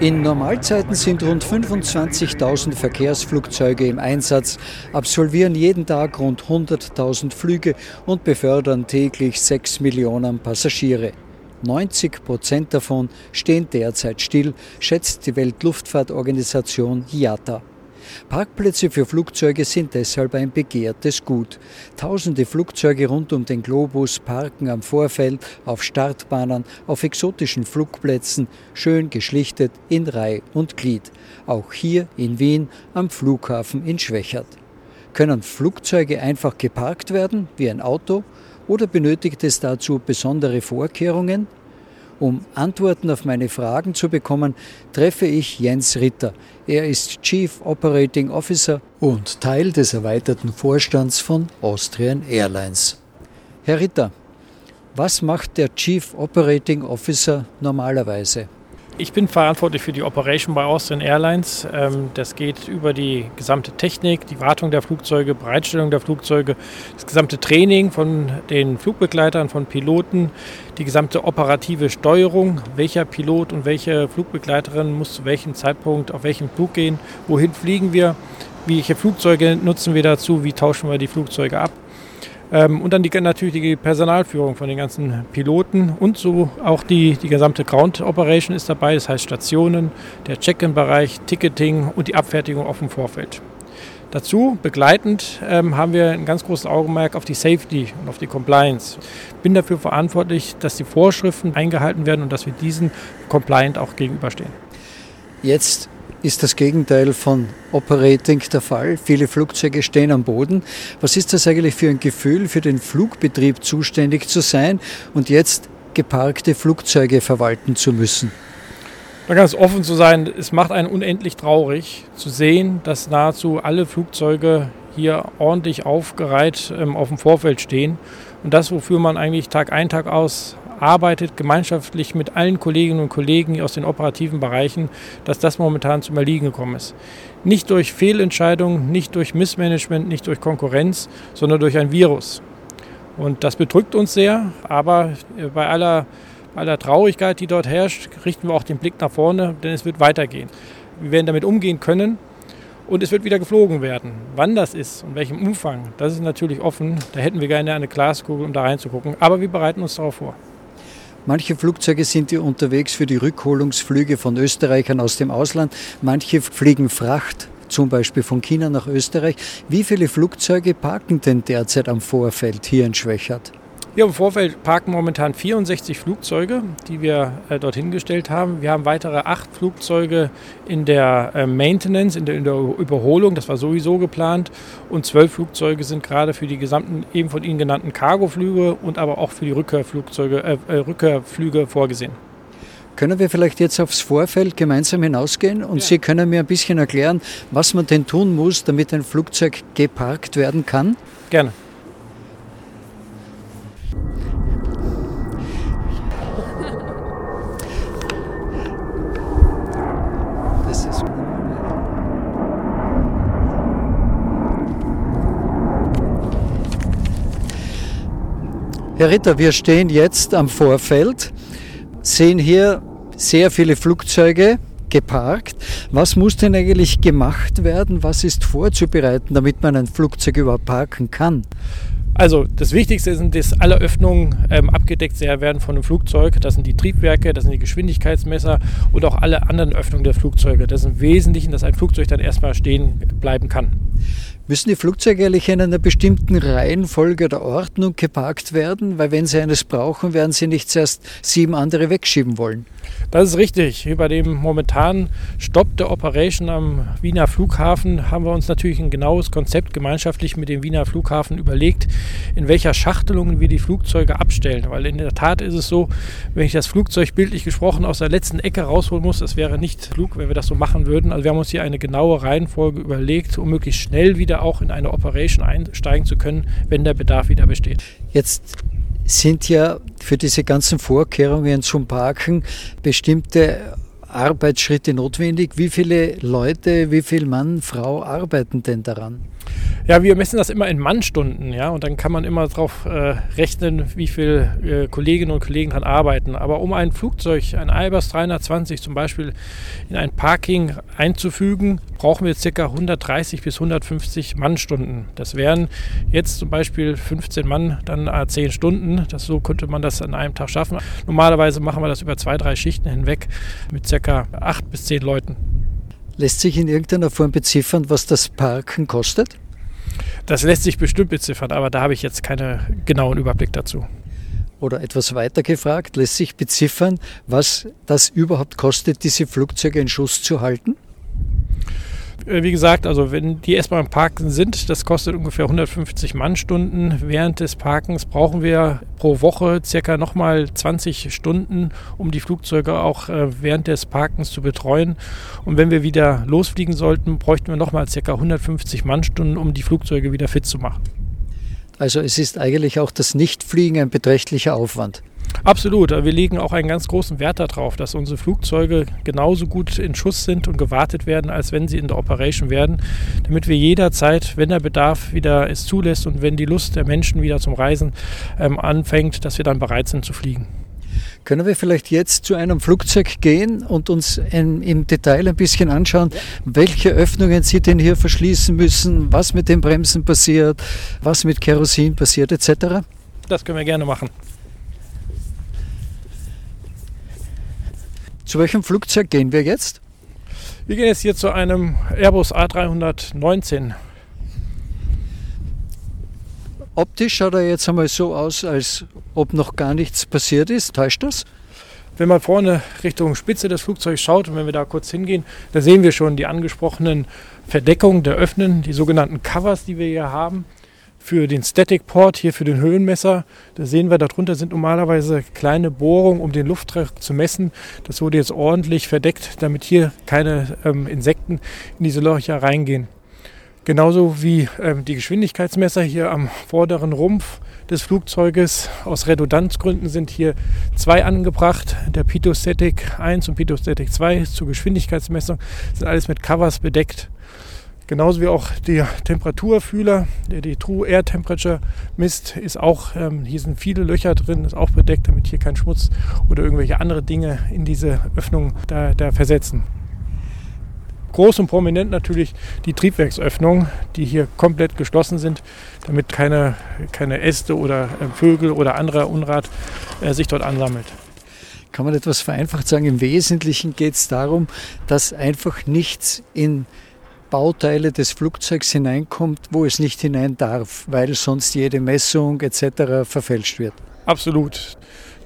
In Normalzeiten sind rund 25.000 Verkehrsflugzeuge im Einsatz, absolvieren jeden Tag rund 100.000 Flüge und befördern täglich 6 Millionen Passagiere. 90 Prozent davon stehen derzeit still, schätzt die Weltluftfahrtorganisation IATA. Parkplätze für Flugzeuge sind deshalb ein begehrtes Gut. Tausende Flugzeuge rund um den Globus parken am Vorfeld, auf Startbahnen, auf exotischen Flugplätzen, schön geschlichtet in Reih und Glied. Auch hier in Wien am Flughafen in Schwächert. Können Flugzeuge einfach geparkt werden, wie ein Auto, oder benötigt es dazu besondere Vorkehrungen? Um Antworten auf meine Fragen zu bekommen, treffe ich Jens Ritter. Er ist Chief Operating Officer und Teil des erweiterten Vorstands von Austrian Airlines. Herr Ritter, was macht der Chief Operating Officer normalerweise? Ich bin verantwortlich für die Operation bei Austrian Airlines. Ähm, das geht über die gesamte Technik, die Wartung der Flugzeuge, Bereitstellung der Flugzeuge, das gesamte Training von den Flugbegleitern, von Piloten, die gesamte operative Steuerung, welcher Pilot und welche Flugbegleiterin muss zu welchem Zeitpunkt auf welchen Flug gehen, wohin fliegen wir, welche Flugzeuge nutzen wir dazu, wie tauschen wir die Flugzeuge ab. Ähm, und dann die, natürlich die Personalführung von den ganzen Piloten und so auch die, die gesamte Ground Operation ist dabei, das heißt Stationen, der Check-in-Bereich, Ticketing und die Abfertigung auf dem Vorfeld. Dazu begleitend ähm, haben wir ein ganz großes Augenmerk auf die Safety und auf die Compliance. Bin dafür verantwortlich, dass die Vorschriften eingehalten werden und dass wir diesen compliant auch gegenüberstehen. Jetzt ist das Gegenteil von Operating der Fall. Viele Flugzeuge stehen am Boden. Was ist das eigentlich für ein Gefühl, für den Flugbetrieb zuständig zu sein und jetzt geparkte Flugzeuge verwalten zu müssen? Da ganz offen zu sein, es macht einen unendlich traurig zu sehen, dass nahezu alle Flugzeuge hier ordentlich aufgereiht ähm, auf dem Vorfeld stehen. Und das, wofür man eigentlich Tag ein, Tag aus arbeitet gemeinschaftlich mit allen Kolleginnen und Kollegen aus den operativen Bereichen, dass das momentan zum Erliegen gekommen ist. Nicht durch Fehlentscheidungen, nicht durch Missmanagement, nicht durch Konkurrenz, sondern durch ein Virus. Und das bedrückt uns sehr, aber bei aller, aller Traurigkeit, die dort herrscht, richten wir auch den Blick nach vorne, denn es wird weitergehen. Wir werden damit umgehen können, und es wird wieder geflogen werden. Wann das ist und welchem Umfang, das ist natürlich offen. Da hätten wir gerne eine Glaskugel, um da reinzugucken. Aber wir bereiten uns darauf vor. Manche Flugzeuge sind hier unterwegs für die Rückholungsflüge von Österreichern aus dem Ausland. Manche fliegen Fracht, zum Beispiel von China nach Österreich. Wie viele Flugzeuge parken denn derzeit am Vorfeld hier in Schwächert? Wir im Vorfeld parken momentan 64 Flugzeuge, die wir äh, dorthin gestellt haben. Wir haben weitere acht Flugzeuge in der äh, Maintenance, in der, in der, Überholung, das war sowieso geplant. Und zwölf Flugzeuge sind gerade für die gesamten eben von Ihnen genannten Cargoflüge und aber auch für die Rückkehrflugzeuge, äh, äh, Rückkehrflüge vorgesehen. Können wir vielleicht jetzt aufs Vorfeld gemeinsam hinausgehen und ja. Sie können mir ein bisschen erklären, was man denn tun muss, damit ein Flugzeug geparkt werden kann? Gerne. Herr Ritter, wir stehen jetzt am Vorfeld, sehen hier sehr viele Flugzeuge geparkt. Was muss denn eigentlich gemacht werden? Was ist vorzubereiten, damit man ein Flugzeug überhaupt parken kann? Also das Wichtigste ist, dass alle Öffnungen ähm, abgedeckt werden von einem Flugzeug. Das sind die Triebwerke, das sind die Geschwindigkeitsmesser und auch alle anderen Öffnungen der Flugzeuge. Das ist im Wesentlichen, dass ein Flugzeug dann erstmal stehen bleiben kann. Müssen die Flugzeuge eigentlich in einer bestimmten Reihenfolge oder Ordnung geparkt werden? Weil wenn sie eines brauchen, werden sie nicht zuerst sieben andere wegschieben wollen. Das ist richtig. Bei dem momentanen Stopp der Operation am Wiener Flughafen haben wir uns natürlich ein genaues Konzept gemeinschaftlich mit dem Wiener Flughafen überlegt, in welcher Schachtelung wir die Flugzeuge abstellen. Weil in der Tat ist es so, wenn ich das Flugzeug bildlich gesprochen aus der letzten Ecke rausholen muss, das wäre nicht klug, wenn wir das so machen würden. Also wir haben uns hier eine genaue Reihenfolge überlegt, um möglichst schnell wieder auch in eine Operation einsteigen zu können, wenn der Bedarf wieder besteht. Jetzt sind ja für diese ganzen Vorkehrungen zum Parken bestimmte Arbeitsschritte notwendig. Wie viele Leute, wie viel Mann, Frau arbeiten denn daran? Ja, wir messen das immer in Mannstunden, ja, und dann kann man immer darauf äh, rechnen, wie viele äh, Kolleginnen und Kollegen daran arbeiten. Aber um ein Flugzeug, ein Airbus 320 zum Beispiel, in ein Parking einzufügen, brauchen wir ca. 130 bis 150 Mannstunden. Das wären jetzt zum Beispiel 15 Mann, dann 10 Stunden. Das, so könnte man das an einem Tag schaffen. Normalerweise machen wir das über zwei, drei Schichten hinweg mit ca. 8 bis 10 Leuten. Lässt sich in irgendeiner Form beziffern, was das Parken kostet? Das lässt sich bestimmt beziffern, aber da habe ich jetzt keinen genauen Überblick dazu. Oder etwas weiter gefragt, lässt sich beziffern, was das überhaupt kostet, diese Flugzeuge in Schuss zu halten? Äh, wie gesagt, also wenn die erstmal im Parken sind, das kostet ungefähr 150 Mannstunden. Während des Parkens brauchen wir pro Woche circa nochmal 20 Stunden, um die Flugzeuge auch äh, während des Parkens zu betreuen. Und wenn wir wieder losfliegen sollten, bräuchten wir nochmal circa 150 Mannstunden, um die Flugzeuge wieder fit zu machen. Also es ist eigentlich auch das Nichtfliegen ein beträchtlicher Aufwand. Absolut. Wir legen auch einen ganz großen Wert darauf, dass unsere Flugzeuge genauso gut in Schuss sind und gewartet werden, als wenn sie in der Operation werden, damit wir jederzeit, wenn der Bedarf wieder es zulässt und wenn die Lust der Menschen wieder zum Reisen ähm, anfängt, dass wir dann bereit sind zu fliegen. Können wir vielleicht jetzt zu einem Flugzeug gehen und uns in, im Detail ein bisschen anschauen, welche Öffnungen Sie denn hier verschließen müssen, was mit den Bremsen passiert, was mit Kerosin passiert etc.? Das können wir gerne machen. Zu welchem Flugzeug gehen wir jetzt? Wir gehen jetzt hier zu einem Airbus A319. Optisch schaut er jetzt einmal so aus, als ob noch gar nichts passiert ist. Täuscht das? Wenn man vorne Richtung Spitze des Flugzeugs schaut und wenn wir da kurz hingehen, da sehen wir schon die angesprochenen Verdeckungen der Öffnen, die sogenannten Covers, die wir hier haben für den Static Port, hier für den Höhenmesser. Da sehen wir, darunter sind normalerweise kleine Bohrungen, um den Luftdruck zu messen. Das wurde jetzt ordentlich verdeckt, damit hier keine ähm, Insekten in diese Löcher reingehen. Genauso wie ähm, die Geschwindigkeitsmesser hier am vorderen Rumpf des Flugzeuges. Aus Redundanzgründen sind hier zwei angebracht. Der Pitostatic 1 und Pitostatic 2 zur Geschwindigkeitsmessung sind alles mit Covers bedeckt. Genauso wie auch der Temperaturfühler, der die True Air Temperature misst, ist auch, ähm, hier sind viele Löcher drin, ist auch bedeckt, damit hier kein Schmutz oder irgendwelche andere Dinge in diese Öffnung da, da versetzen. Groß und prominent natürlich die Triebwerksöffnungen, die hier komplett geschlossen sind, damit keine, keine Äste oder äh, Vögel oder anderer Unrat äh, sich dort ansammelt kann man etwas vereinfacht sagen, im Wesentlichen geht es darum, dass einfach nichts in Bauteile des Flugzeugs hineinkommt, wo es nicht hinein darf, weil sonst jede Messung etc. verfälscht wird. Absolut.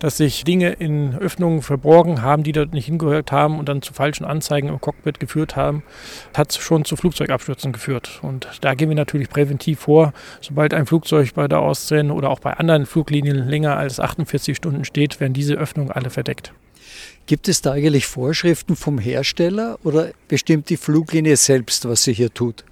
Dass sich Dinge in Öffnungen verborgen haben, die dort nicht hingehört haben und dann zu falschen Anzeigen im Cockpit geführt haben, hat schon zu Flugzeugabstürzen geführt. Und da gehen wir natürlich präventiv vor. Sobald ein Flugzeug bei der Austrian oder auch bei anderen Fluglinien länger als 48 Stunden steht, werden diese Öffnungen alle verdeckt. Gibt es da eigentlich Vorschriften vom Hersteller oder bestimmt die Fluglinie selbst, was sie hier tut?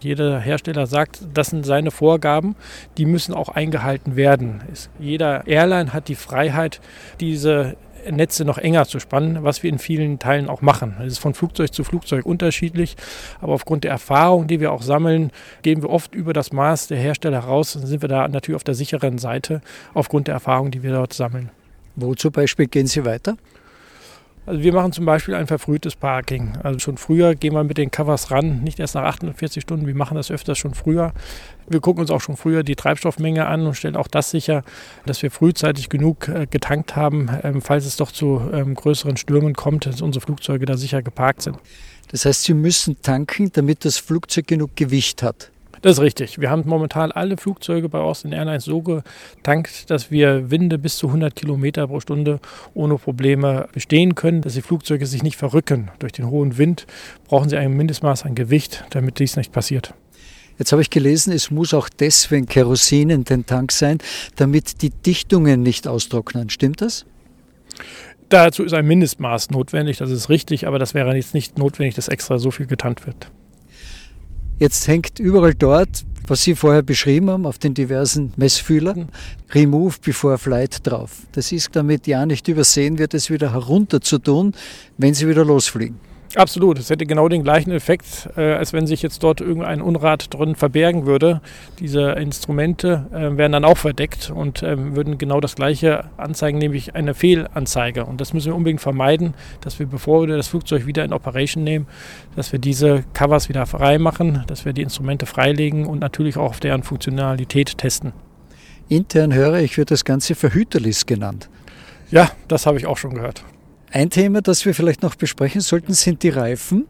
Jeder Hersteller sagt, das sind seine Vorgaben, die müssen auch eingehalten werden. Jeder Airline hat die Freiheit, diese Netze noch enger zu spannen, was wir in vielen Teilen auch machen. Es ist von Flugzeug zu Flugzeug unterschiedlich, aber aufgrund der Erfahrung, die wir auch sammeln, gehen wir oft über das Maß der Hersteller raus und sind wir da natürlich auf der sicheren Seite aufgrund der Erfahrung, die wir dort sammeln. Wo zum Beispiel gehen Sie weiter? Also wir machen zum Beispiel ein verfrühtes Parking. Also schon früher gehen wir mit den Covers ran, nicht erst nach 48 Stunden. Wir machen das öfters schon früher. Wir gucken uns auch schon früher die Treibstoffmenge an und stellen auch das sicher, dass wir frühzeitig genug äh, getankt haben, ähm, falls es doch zu ähm, größeren Stürmen kommt, dass unsere Flugzeuge da sicher geparkt sind. Das heißt, Sie müssen tanken, damit das Flugzeug genug Gewicht hat. Das ist richtig. Wir haben momentan alle Flugzeuge bei Austin Airlines so getankt, dass wir Winde bis zu 100 Kilometer pro Stunde ohne Probleme bestehen können, dass die Flugzeuge sich nicht verrücken. Durch den hohen Wind brauchen sie ein Mindestmaß an Gewicht, damit dies nicht passiert. Jetzt habe ich gelesen, es muss auch deswegen Kerosin in den Tank sein, damit die Dichtungen nicht austrocknen. Stimmt das? Dazu ist ein Mindestmaß notwendig, das ist richtig, aber das wäre jetzt nicht notwendig, dass extra so viel getankt wird. Jetzt hängt überall dort, was Sie vorher beschrieben haben, auf den diversen Messfühlern, Remove before Flight drauf. Das ist damit ja nicht übersehen wird, es wieder herunter zu tun, wenn Sie wieder losfliegen. Absolut, es hätte genau den gleichen Effekt, äh, als wenn sich jetzt dort irgendein Unrat drin verbergen würde. Diese Instrumente äh, wären dann auch verdeckt und äh, würden genau das gleiche anzeigen, nämlich eine Fehlanzeige. Und das müssen wir unbedingt vermeiden, dass wir, bevor wir das Flugzeug wieder in Operation nehmen, dass wir diese Covers wieder frei machen, dass wir die Instrumente freilegen und natürlich auch auf deren Funktionalität testen. Intern höre ich, wird das Ganze Verhüterlist genannt. Ja, das habe ich auch schon gehört. Ein Thema, das wir vielleicht noch besprechen sollten, sind die Reifen.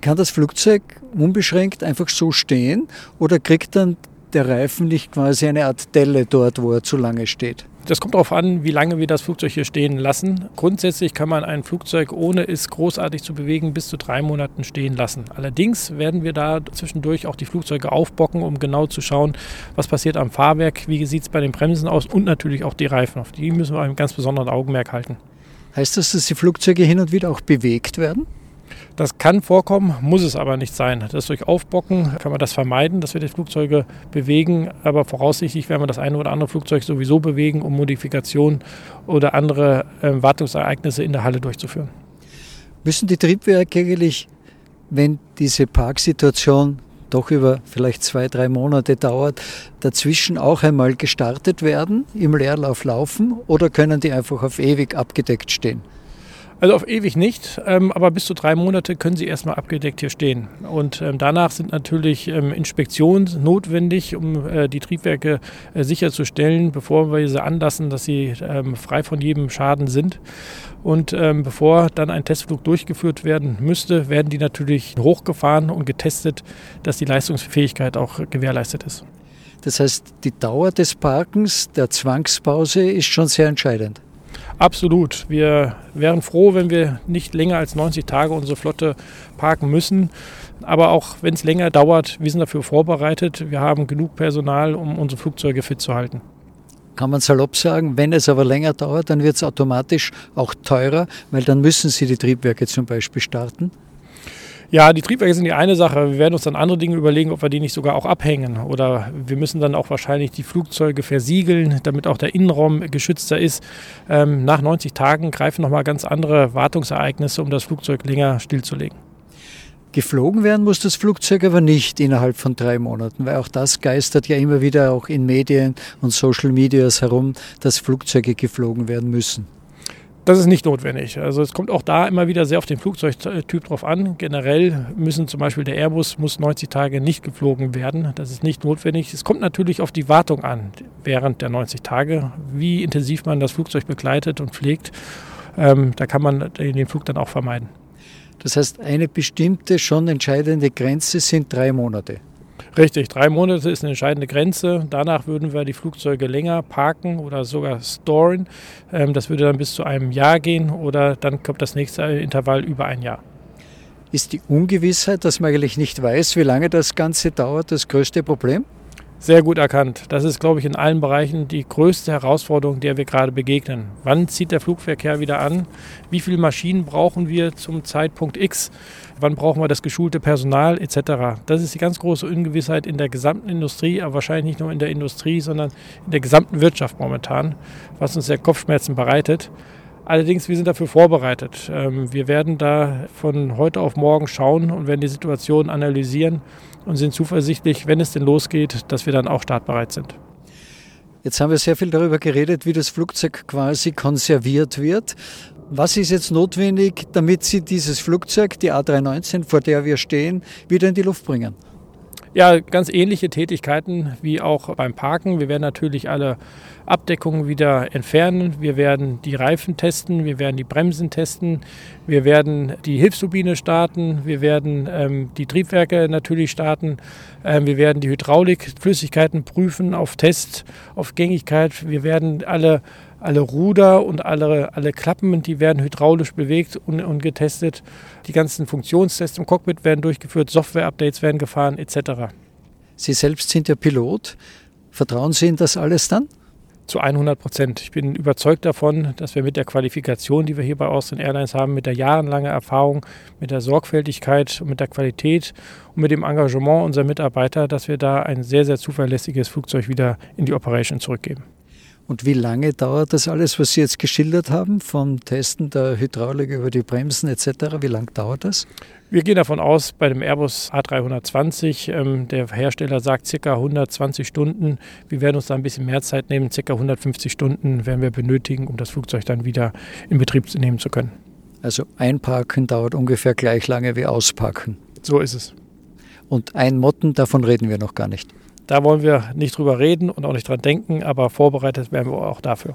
Kann das Flugzeug unbeschränkt einfach so stehen oder kriegt dann der Reifen nicht quasi eine Art Delle dort, wo er zu lange steht? Das kommt darauf an, wie lange wir das Flugzeug hier stehen lassen. Grundsätzlich kann man ein Flugzeug, ohne es großartig zu bewegen, bis zu drei Monaten stehen lassen. Allerdings werden wir da zwischendurch auch die Flugzeuge aufbocken, um genau zu schauen, was passiert am Fahrwerk, wie sieht es bei den Bremsen aus und natürlich auch die Reifen. Auf die müssen wir ein ganz besonderes Augenmerk halten. Heißt das, dass die Flugzeuge hin und wieder auch bewegt werden? Das kann vorkommen, muss es aber nicht sein. Das durch Aufbocken kann man das vermeiden, dass wir die Flugzeuge bewegen. Aber voraussichtlich werden wir das eine oder andere Flugzeug sowieso bewegen, um Modifikationen oder andere äh, Wartungsereignisse in der Halle durchzuführen. Müssen die Triebwerke eigentlich, wenn diese Parksituation doch über vielleicht zwei, drei Monate dauert, dazwischen auch einmal gestartet werden, im Leerlauf laufen oder können die einfach auf ewig abgedeckt stehen? Also auf ewig nicht, ähm, aber bis zu drei Monate können sie erstmal abgedeckt hier stehen. Und ähm, danach sind natürlich ähm, Inspektionen notwendig, um äh, die Triebwerke äh, sicherzustellen, bevor wir sie anlassen, dass sie ähm, frei von jedem Schaden sind. Und ähm, bevor dann ein Testflug durchgeführt werden müsste, werden die natürlich hochgefahren und getestet, dass die Leistungsfähigkeit auch gewährleistet ist. Das heißt, die Dauer des Parkens, der Zwangspause ist schon sehr entscheidend. Absolut. Wir wären froh, wenn wir nicht länger als 90 Tage unsere Flotte parken müssen. Aber auch wenn es länger dauert, wir sind dafür vorbereitet. Wir haben genug Personal, um unsere Flugzeuge fit zu halten. Kann man salopp sagen, wenn es aber länger dauert, dann wird es automatisch auch teurer, weil dann müssen Sie die Triebwerke zum Beispiel starten. Ja, die Triebwerke sind die eine Sache. Wir werden uns dann andere Dinge überlegen, ob wir die nicht sogar auch abhängen. Oder wir müssen dann auch wahrscheinlich die Flugzeuge versiegeln, damit auch der Innenraum geschützter ist. Ähm, nach 90 Tagen greifen nochmal ganz andere Wartungsereignisse, um das Flugzeug länger stillzulegen. Geflogen werden muss das Flugzeug aber nicht innerhalb von drei Monaten, weil auch das geistert ja immer wieder auch in Medien und Social Medias herum, dass Flugzeuge geflogen werden müssen. Das ist nicht notwendig. Also es kommt auch da immer wieder sehr auf den Flugzeugtyp drauf an. Generell müssen zum Beispiel der Airbus muss 90 Tage nicht geflogen werden. Das ist nicht notwendig. Es kommt natürlich auf die Wartung an während der 90 Tage, wie intensiv man das Flugzeug begleitet und pflegt. Ähm, da kann man den Flug dann auch vermeiden. Das heißt, eine bestimmte, schon entscheidende Grenze sind drei Monate. Richtig, drei Monate ist eine entscheidende Grenze. Danach würden wir die Flugzeuge länger parken oder sogar storen. Ähm, das würde dann bis zu einem Jahr gehen oder dann kommt das nächste Intervall über ein Jahr. Ist die Ungewissheit, dass man eigentlich nicht weiß, wie lange das Ganze dauert, das größte Problem? Sehr gut erkannt. Das ist, glaube ich, in allen Bereichen die größte Herausforderung, der wir gerade begegnen. Wann zieht der Flugverkehr wieder an? Wie viele Maschinen brauchen wir zum Zeitpunkt X? Wann brauchen wir das geschulte Personal etc.? Das ist die ganz große Ungewissheit in der gesamten Industrie, aber wahrscheinlich nicht nur in der Industrie, sondern in der gesamten Wirtschaft momentan, was uns sehr Kopfschmerzen bereitet. Allerdings, wir sind dafür vorbereitet. Ähm, wir werden da von heute auf morgen schauen und werden die Situation analysieren und sind zuversichtlich, wenn es denn losgeht, dass wir dann auch startbereit sind. Jetzt haben wir sehr viel darüber geredet, wie das Flugzeug quasi konserviert wird. Was ist jetzt notwendig, damit Sie dieses Flugzeug, die A319, vor der wir stehen, wieder in die Luft bringen? Ja, ganz ähnliche Tätigkeiten wie auch beim Parken. Wir werden natürlich alle Abdeckungen wieder entfernen. Wir werden die Reifen testen, wir werden die Bremsen testen, wir werden die Hilfsturbine starten, wir werden ähm, die Triebwerke natürlich starten, ähm, wir werden die Hydraulikflüssigkeiten prüfen auf Test, auf Gängigkeit. Wir werden alle alle Ruder und alle, alle Klappen, die werden hydraulisch bewegt und, und getestet. Die ganzen Funktionstests im Cockpit werden durchgeführt, Software-Updates werden gefahren etc. Sie selbst sind ja Pilot. Vertrauen Sie in das alles dann? Zu 100 Prozent. Ich bin überzeugt davon, dass wir mit der Qualifikation, die wir hier bei Austrian Airlines haben, mit der jahrelangen Erfahrung, mit der Sorgfältigkeit und mit der Qualität und mit dem Engagement unserer Mitarbeiter, dass wir da ein sehr, sehr zuverlässiges Flugzeug wieder in die Operation zurückgeben. Und wie lange dauert das alles, was Sie jetzt geschildert haben, vom Testen der Hydraulik über die Bremsen etc.? Wie lange dauert das? Wir gehen davon aus, bei dem Airbus A320, ähm, der Hersteller sagt ca. 120 Stunden. Wir werden uns da ein bisschen mehr Zeit nehmen, ca. 150 Stunden werden wir benötigen, um das Flugzeug dann wieder in Betrieb nehmen zu können. Also einparken dauert ungefähr gleich lange wie auspacken. So ist es. Und ein Motten, davon reden wir noch gar nicht. Da wollen wir nicht drüber reden und auch nicht dran denken, aber vorbereitet werden wir auch dafür.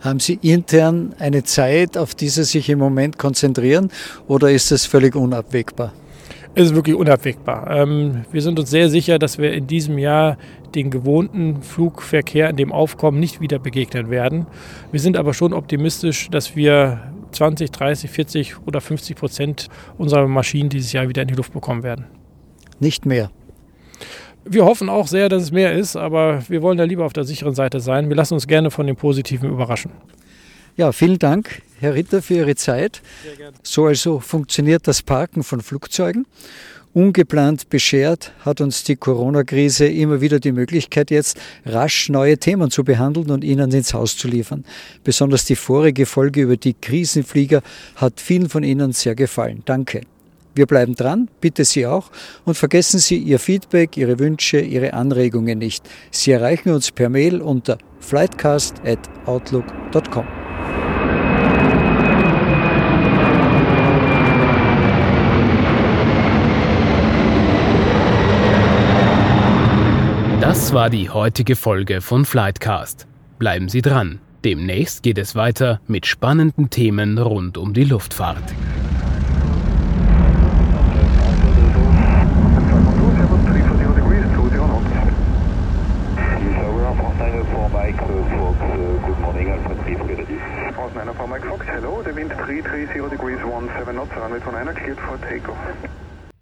Haben Sie intern eine Zeit, auf die Sie sich im Moment konzentrieren oder ist das völlig unabwägbar? Es ist wirklich unabwägbar. Ähm, wir sind uns sehr sicher, dass wir in diesem Jahr den gewohnten Flugverkehr in dem Aufkommen nicht wieder begegnen werden. Wir sind aber schon optimistisch, dass wir 20, 30, 40 oder 50 Prozent unserer Maschinen dieses Jahr wieder in die Luft bekommen werden. Nicht mehr. Wir hoffen auch sehr, dass es mehr ist, aber wir wollen da lieber auf der sicheren Seite sein. Wir lassen uns gerne von dem Positiven überraschen. Ja, vielen Dank, Herr Ritter, für Ihre Zeit. So also funktioniert das Parken von Flugzeugen. Ungeplant beschert hat uns die Corona-Krise immer wieder die Möglichkeit, jetzt rasch neue Themen zu behandeln und ihnen ins Haus zu liefern. Besonders die vorige Folge über die Krisenflieger hat vielen von Ihnen sehr gefallen. Danke. Wir bleiben dran, bitte Sie auch. Und vergessen Sie Ihr Feedback, Ihre Wünsche, Ihre Anregungen nicht. Sie erreichen uns per Mail unter flightcast.outlook.com. Das war die heutige Folge von Flightcast. Bleiben Sie dran. Demnächst geht es weiter mit spannenden Themen rund um die Luftfahrt. Mike Fox, hello, the wind 330 degrees 17 knots, runway 29 cleared for takeoff.